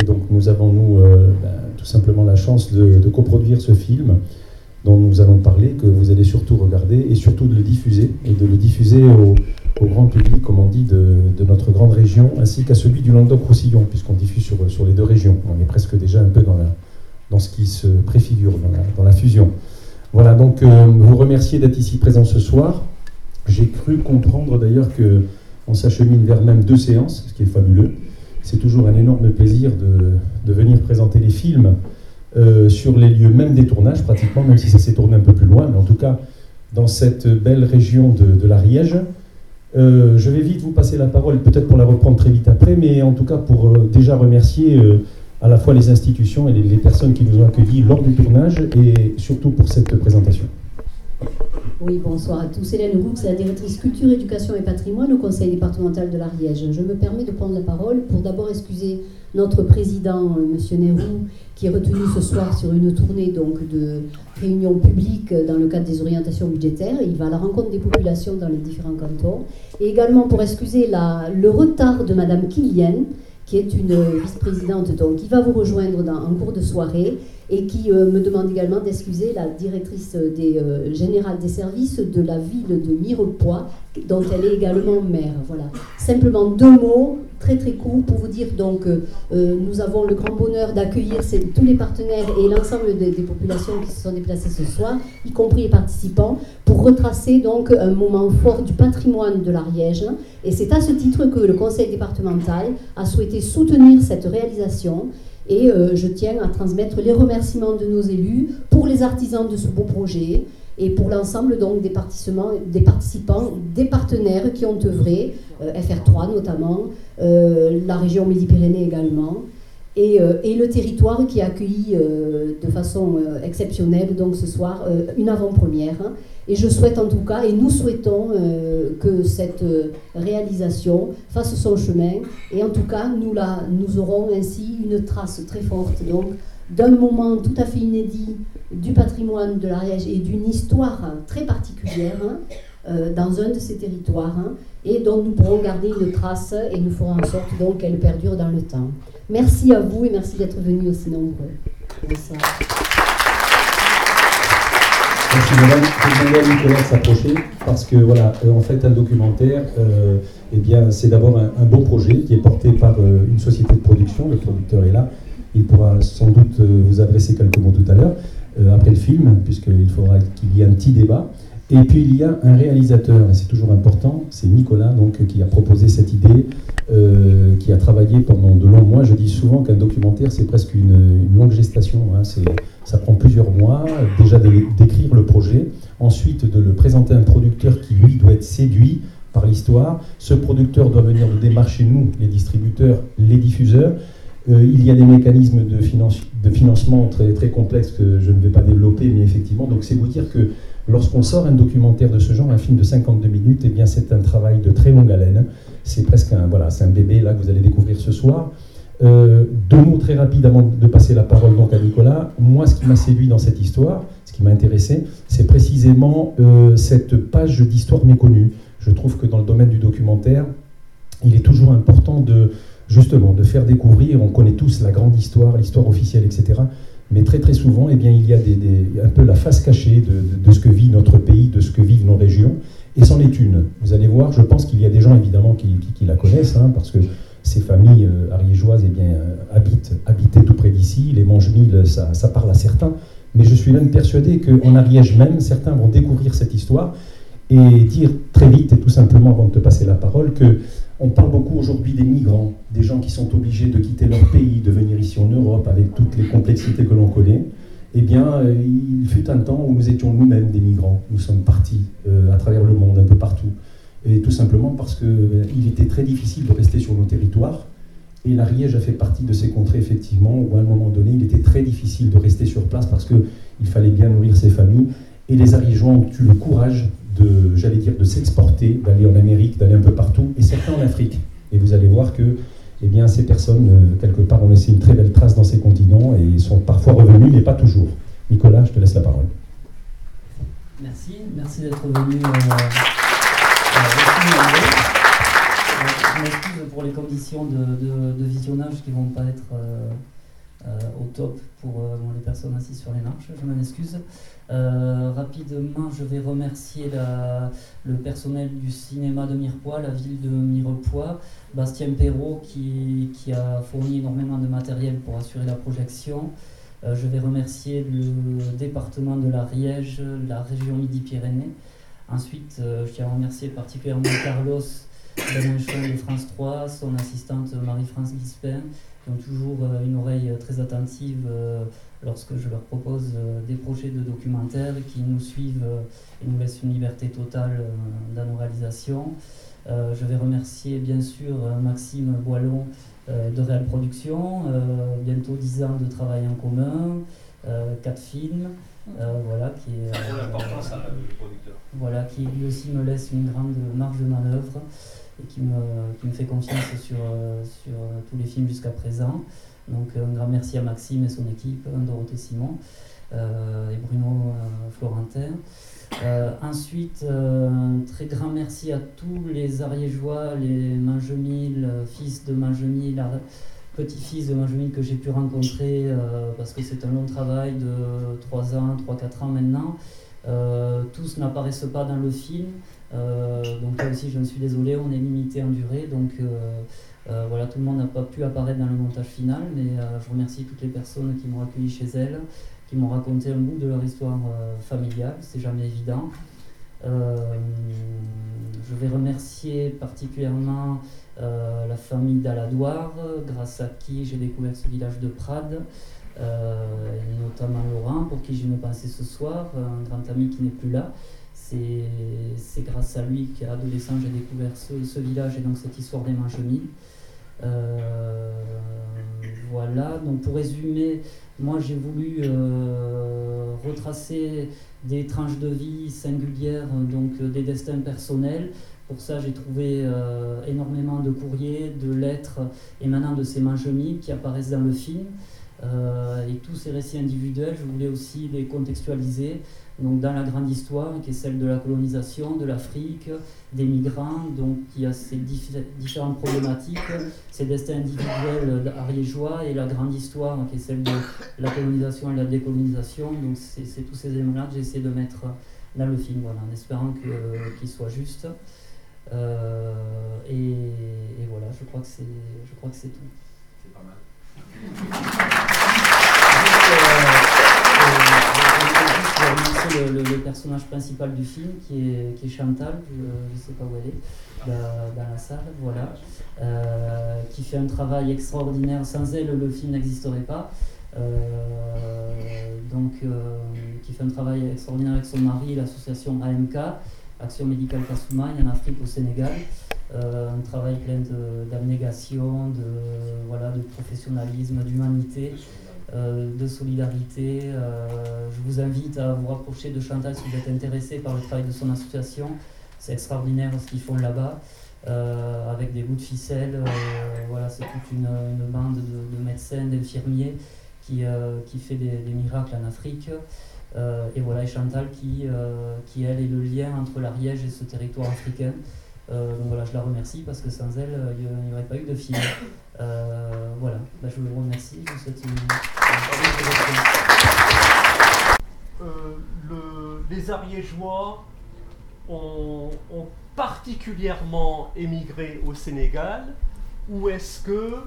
Et donc nous avons, nous, euh, ben, tout simplement la chance de, coproduire ce film dont nous allons parler, que vous allez surtout regarder et surtout de le diffuser, et de le diffuser au, grand public, comme on dit, de, notre grande région, ainsi qu'à celui du Languedoc-Roussillon, puisqu'on diffuse sur, sur, les deux régions. On est presque déjà un peu dans, dans ce qui se préfigure, dans la, fusion. Voilà, donc euh, vous remercier d'être ici présent ce soir. J'ai cru comprendre d'ailleurs qu'on s'achemine vers même deux séances, ce qui est fabuleux. C'est toujours un énorme plaisir de, venir présenter les films euh, sur les lieux même des tournages, pratiquement, même si ça s'est tourné un peu plus loin, mais en tout cas dans cette belle région de, l'Ariège. Euh, je vais vite vous passer la parole, peut-être pour la reprendre très vite après, mais en tout cas pour euh, déjà remercier à la fois les institutions et les, les personnes qui nous ont accueillis lors du tournage et surtout pour cette présentation. Oui, bonsoir à tous. Hélène Roux, la directrice culture, éducation et patrimoine au conseil départemental de l'Ariège. Je me permets de prendre la parole pour d'abord excuser notre président, euh, M. Nehru, qui est retenu ce soir sur une tournée donc, de réunions publiques dans le cadre des orientations budgétaires. Il va à la rencontre des populations dans les différents cantons. Et également pour excuser le retard de Mme Kilian, qui est une vice-présidente, donc qui va vous rejoindre en cours de soirée et qui euh, me demande également d'excuser la directrice des, euh, générale des services de la ville de Mirepoix, dont elle est également maire. Voilà. Simplement deux mots très très courts pour vous dire donc euh, nous avons le grand bonheur d'accueillir tous les partenaires et l'ensemble des, populations qui se sont déplacées ce soir, y compris les participants, pour retracer donc un moment fort du patrimoine de l'Ariège. Et c'est à ce titre que le conseil départemental a souhaité soutenir cette réalisation et euh, je tiens à transmettre les remerciements de nos élus pour les artisans de ce beau projet et pour l'ensemble donc des participants, des partenaires qui ont œuvré, euh, FR3 notamment, euh, la région Midi-Pyrénées également, et, et, le territoire qui a accueilli de façon exceptionnelle donc ce soir une avant-première. Hein. Et je souhaite en tout cas, et nous souhaitons euh, que cette euh, réalisation fasse son chemin. Et en tout cas, nous, aurons ainsi une trace très forte donc d'un moment tout à fait inédit du patrimoine de l'Ariège et d'une histoire très particulière hein, euh, dans un de ces territoires hein, et dont nous pourrons garder une trace et nous ferons en sorte qu'elle perdure dans le temps. Merci à vous et merci d'être venus aussi nombreux. Bonsoir. Merci madame. Je vais à Nicolas s'approcher parce que voilà, euh, en fait, un documentaire, euh, eh bien, c'est d'abord un, beau projet qui est porté par euh, une société de production. Le producteur est là. Il pourra sans doute vous adresser quelques mots tout à l'heure après le film, puisqu'il faudra qu'il y ait un petit débat. Et puis il y a un réalisateur, et c'est toujours important, c'est Nicolas donc, qui a proposé cette idée, euh, qui a travaillé pendant de longs mois. Je dis souvent qu'un documentaire, c'est presque une, longue gestation. Hein. Ça prend plusieurs mois, déjà d'écrire le projet, ensuite de le présenter à un producteur qui, lui, doit être séduit par l'histoire. Ce producteur doit venir nous démarcher, nous, les distributeurs, les diffuseurs. Euh, il y a des mécanismes de, de financement très, très complexes que je ne vais pas développer, mais effectivement, donc c'est vous dire que Lorsqu'on sort un documentaire de ce genre, un film de 52 minutes, eh bien c'est un travail de très longue haleine. C'est presque un, voilà, un bébé là que vous allez découvrir ce soir. Euh, deux mots très rapides avant de passer la parole donc à Nicolas. Moi, ce qui m'a séduit dans cette histoire, ce qui m'a intéressé, c'est précisément euh, cette page d'histoire méconnue. Je trouve que dans le domaine du documentaire, il est toujours important de justement de faire découvrir. On connaît tous la grande histoire, l'histoire officielle, etc. Mais très très souvent, eh bien, il y a des, un peu la face cachée de, ce que vit notre pays, de ce que vivent nos régions, et c'en est une. Vous allez voir, je pense qu'il y a des gens évidemment qui, la connaissent, hein, parce que ces familles euh, ariégeoises eh bien, euh, habitent, habitaient tout près d'ici, les Mangemilles, ça, ça parle à certains, mais je suis même persuadé qu'en Ariège même, certains vont découvrir cette histoire et dire très vite, et tout simplement avant de te passer la parole, que on parle beaucoup aujourd'hui des migrants, des gens qui sont obligés de quitter leur pays, de venir ici en Europe avec toutes les complexités que l'on connaît. Eh bien, euh, il fut un temps où nous étions nous-mêmes des migrants. Nous sommes partis euh, à travers le monde, un peu partout. Et tout simplement parce qu'il euh, était très difficile de rester sur nos territoires. Et l'Ariège a fait partie de ces contrées, effectivement, où à un moment donné, il était très difficile de rester sur place parce qu'il fallait bien nourrir ses familles. Et les Ariégeois ont eu le courage de, j'allais dire, de s'exporter, d'aller en Amérique, d'aller un peu partout, et certains en Afrique. Et vous allez voir que eh bien, ces personnes, euh, quelque part, ont laissé une très belle trace dans ces continents et sont parfois revenus, mais pas toujours. Nicolas, je te laisse la parole. Merci, merci d'être venu. Euh, euh, je m'excuse pour les conditions de, visionnage qui vont pas être top pour les personnes assises sur les marches, je m'en excuse. rapidement, je vais remercier le personnel du cinéma de Mirepoix, la ville de Mirepoix, Bastien Perrault qui, qui, a fourni énormément de matériel pour assurer la projection. je vais remercier le département de l'Ariège, la région Midi-Pyrénées, Ensuite, euh, je tiens à remercier particulièrement Carlos Beninchon de France 3, son assistante Marie-France Guispin, qui ont toujours euh, une oreille très attentive euh, lorsque je leur propose des projets de documentaires, qui nous suivent et nous laissent une liberté totale dans nos réalisations. je vais remercier bien sûr Maxime Boilon de Réal Production, bientôt 10 ans de travail en commun, 4 films. Euh, voilà, qui est, euh, Voilà, qui lui aussi me laisse une grande marge de manœuvre et qui me, qui me fait confiance sur, sur tous les films jusqu'à présent. Donc un grand merci à Maxime et son équipe, Dorothée Simon et Bruno Florentin. ensuite, un très grand merci à tous les Ariégeois, les Mangemil, fils de Mangemil, petit-fils de Benjamin que j'ai pu rencontrer euh, parce que c'est un long travail de 3 ans, 3-4 ans maintenant. Euh, tous n'apparaissent pas dans le film. Euh, donc là aussi, je me suis désolé, on est limité en durée. Donc voilà, tout le monde n'a pas pu apparaître dans le montage final, mais je remercie toutes les personnes qui m'ont accueilli chez elles, qui m'ont raconté un bout de leur histoire familiale. C'est jamais évident. je vais remercier particulièrement euh, la famille d'Aladoire, grâce à qui j'ai découvert ce village de Prades, euh, notamment Laurent, pour qui j'ai me pensé ce soir, un grand ami qui n'est plus là. C'est grâce à lui qu'à adolescent j'ai découvert ce, village et donc cette histoire des Manchemilles. Euh, voilà, donc pour résumer, moi j'ai voulu retracer des tranches de vie singulières, donc des destins personnels, pour ça, j'ai trouvé euh, énormément de courriers, de lettres émanant de ces manchemis qui apparaissent dans le film. Euh, et tous ces récits individuels, je voulais aussi les contextualiser donc dans la grande histoire qui est celle de la colonisation, de l'Afrique, des migrants. Donc il y a ces différentes problématiques, ces destins individuels ariégeois et la grande histoire qui est celle de la colonisation et la décolonisation. Donc c'est tous ces éléments-là que j'ai essayé de mettre dans le film, voilà, en espérant qu'il soit juste. Euh, et, voilà, que c'est, je crois que c'est tout. Personnage principal du film qui est, qui est Chantal, je ne sais pas où elle est, dans, la salle, voilà, euh, qui fait un travail extraordinaire. Sans elle, le film n'existerait pas. Euh, donc, qui fait un travail extraordinaire avec son mari, l'association AMK. Action médicale Kasumai en Afrique, au Sénégal. Euh, un travail plein d'abnégation, de, voilà, de professionnalisme, d'humanité, euh, de solidarité. Euh, je vous invite à vous rapprocher de Chantal si vous êtes intéressé par le travail de son association. C'est extraordinaire ce qu'ils font là-bas. avec des bouts de ficelle. voilà, c'est toute une, bande de, médecins, d'infirmiers qui, qui fait des, miracles en Afrique. Euh, et voilà, et Chantal qui, euh, qui, elle, est le lien entre l'Ariège et ce territoire africain. Euh, donc voilà, je la remercie parce que sans elle, il n'y aurait pas eu de film. voilà, bah, je vous remercie. Le, les Ariégeois ont, particulièrement émigré au Sénégal ou est-ce que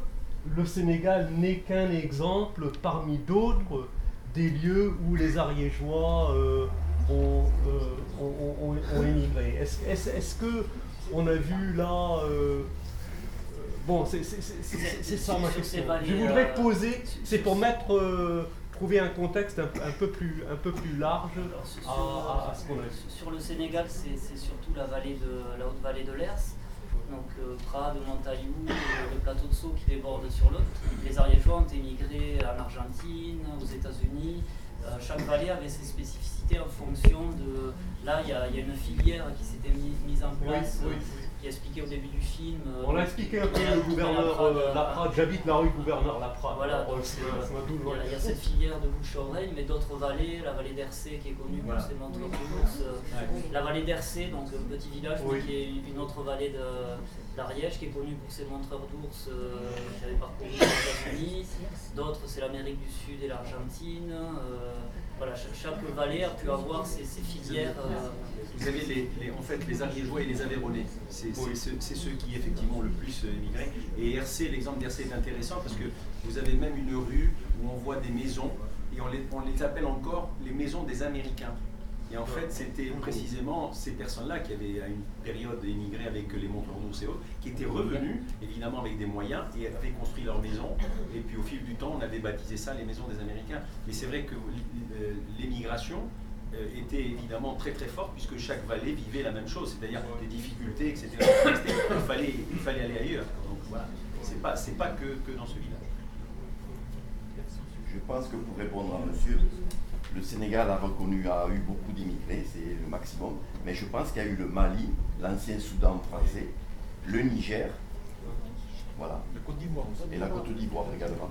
le Sénégal n'est qu'un exemple parmi d'autres des lieux où les Ariégeois euh, ont, euh, ont, émigré? Est-ce que on a vu là euh, Bon, c'est ça ma question. Je voudrais poser, c'est pour mettre, trouver un contexte un, peu, plus, un peu plus large sur, à, ce qu'on a Sur le Sénégal, c'est surtout la vallée de la haute vallée de l'Ers donc euh, Prades, Montaillou, le plateau de Sceaux qui déborde sur l'autre. Les Ariégeois ont émigré en Argentine, aux États-Unis. Euh, chaque vallée avait ses spécificités en fonction de. Là, il y, a une filière qui s'était mise en place qui expliqué au début du film. Euh, On l'a expliqué un peu le gouverneur euh, Laprade. J'habite la rue gouverneur Laprade. Voilà, donc euh, il y, a cette filière de bouche oreille, mais d'autres vallées, la vallée d'Hercé qui est connue pour ses montres de La vallée d'Hercé, donc un petit village, qui est une autre vallée de l'Ariège qui est connu pour ses montreurs d'ours qui avaient parcouru les États-Unis. D'autres, c'est l'Amérique du Sud et l'Argentine. voilà, chaque, vallée a pu avoir ses, filières. Vous avez les, en fait les Ariégeois et les Aveyronais. C'est ceux qui effectivement le plus émigré. Et RC, l'exemple d'RC est intéressant parce que vous avez même une rue où on voit des maisons et on les, on les appelle encore les maisons des Américains. Et en fait, c'était précisément ces personnes-là qui avaient à une période émigré avec les d'ours et autres, qui étaient revenus, évidemment avec des moyens, et avaient construit leur maison. Et puis au fil du temps, on avait baptisé ça les maisons des Américains. Mais c'est vrai que euh, l'émigration euh, était évidemment très très forte, puisque chaque vallée vivait la même chose, c'est-à-dire des difficultés, etc. Il fallait, il fallait aller ailleurs. Donc voilà, c'est pas, pas que, que dans ce village. Je pense que pour répondre à monsieur, le Sénégal a reconnu, a eu beaucoup d'immigrés, c'est le maximum. Mais je pense qu'il y a eu le Mali, l'ancien Soudan français, le Niger, voilà. Et la Côte d'Ivoire également.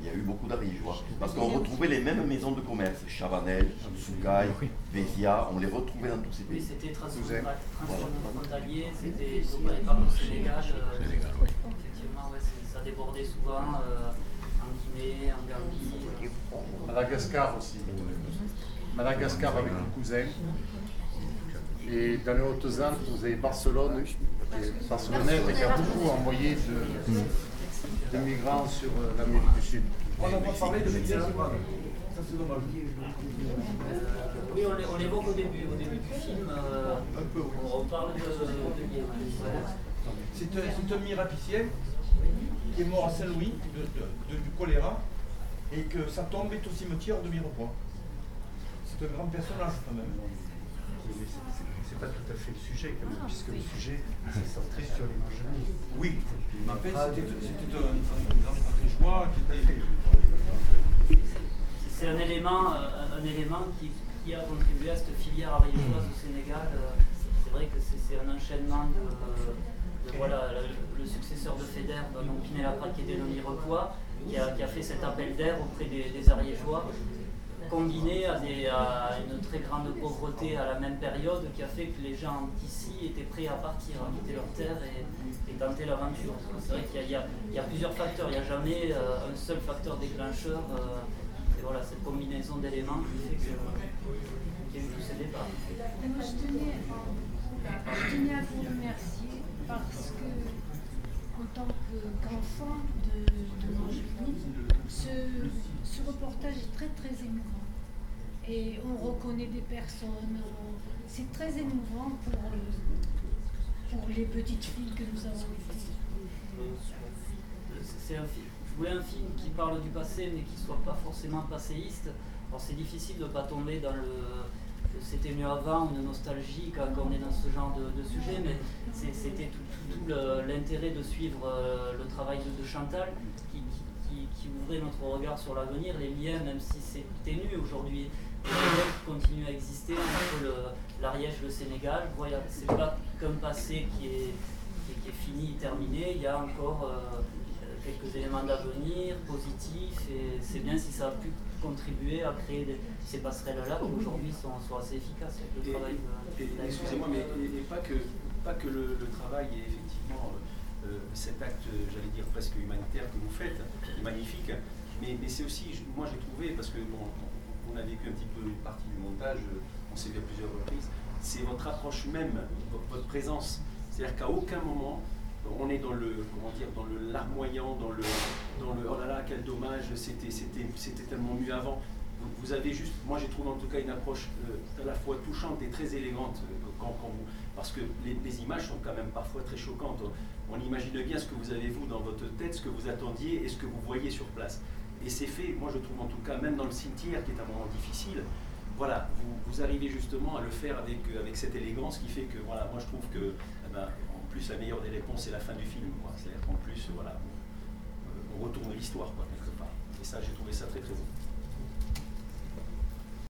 Il y a eu beaucoup d'Ariégeois. Parce qu'on retrouvait les mêmes maisons de commerce, Chavanel, Soukaï, Vézia, on les retrouvait dans tous ces pays. Oui, c'était transfrontalier, c'était par le Sénégal. Euh, effectivement, ça débordait souvent. Euh, Madagascar aussi. Madagascar avec mon cousin. Et dans les Hautes-Alpes, vous avez Barcelone, qui est barcelonaise et qui a beaucoup envoyé de, migrants sur euh, l'Amérique du Sud. On n'a pas parlé de médias, ça c'est dommage. Oui, on l'évoque au début, au début du film. Euh, on reparle de, de, C'est un mirapicien qui est mort à Saint-Louis du choléra et que sa tombe est au cimetière de Mirepoix. C'est un grand personnage quand même. C'est pas tout à fait le sujet, puisque le sujet c'est centré sur les marginaux. Oui, en fait c'était un, joie qui était. C'est un élément, euh, un élément qui, qui, a contribué à cette filière ariégeoise au Sénégal. C'est vrai que c'est un enchaînement de, voilà, le, successeur de Feder, donc Pinelapra qui est dénommé Repoix, qui a, fait cet appel d'air auprès des, des Ariégeois, combiné à, une très grande pauvreté à la même période, qui a fait que les gens d'ici étaient prêts à partir, à quitter leur terre et, et tenter l'aventure. C'est vrai qu'il y, a plusieurs facteurs, il n'y a jamais euh, un seul facteur déclencheur. Euh, voilà, cette combinaison d'éléments qui fait qu'il y a eu tous ces. Moi, je tenais, je tenais à vous remercier parce que, en tant qu'enfant ce, ce, reportage est très très émouvant. Et on reconnaît des personnes. C'est très émouvant pour, pour les petites filles que nous avons été. C'est un film. Je voulais un film qui parle du passé mais qui ne soit pas forcément passéiste. Alors c'est difficile de ne pas tomber dans le c'était mieux avant, une nostalgie quand, on est dans ce genre de, sujet, mais c'était tout, l'intérêt de suivre euh, le travail de, Chantal qui, ouvrait notre regard sur l'avenir, les liens, même si c'est ténu aujourd'hui, les liens continuent à exister entre l'Ariège et le Sénégal. Voilà, c'est pas qu'un passé qui est, qui, est fini, terminé, il y a encore euh, quelques éléments d'avenir positifs et c'est bien si ça a pu contribuer à créer ces passerelles-là qui aujourd'hui sont, assez efficaces avec le travail Excusez-moi, mais et, pas que, pas que le, travail est effectivement euh, euh, cet acte, j'allais dire presque humanitaire que vous faites, magnifique, mais, mais c'est aussi, moi j'ai trouvé, parce que bon, on a vécu un petit peu une partie du montage, on s'est vu à plusieurs reprises, c'est votre approche même, votre présence. C'est-à-dire qu'à aucun moment, on est dans le comment dire dans le larmoyant, dans le dans le oh là là quel dommage c'était c'était c'était tellement mieux avant. vous avez juste, moi j'ai trouvé en tout cas une approche euh, à la fois touchante et très élégante euh, quand, vous, parce que les, images sont quand même parfois très choquantes. On imagine bien ce que vous avez vous dans votre tête, ce que vous attendiez et ce que vous voyez sur place. Et c'est fait, moi je trouve en tout cas, même dans le cimetière qui est un moment difficile, voilà, vous, arrivez justement à le faire avec, avec cette élégance qui fait que, voilà, moi je trouve que, eh ben, la meilleure des réponses, c'est la fin du film. C'est-à-dire qu'en plus, voilà, on, retourne l'histoire, quelque part. Et ça, j'ai trouvé ça très très beau.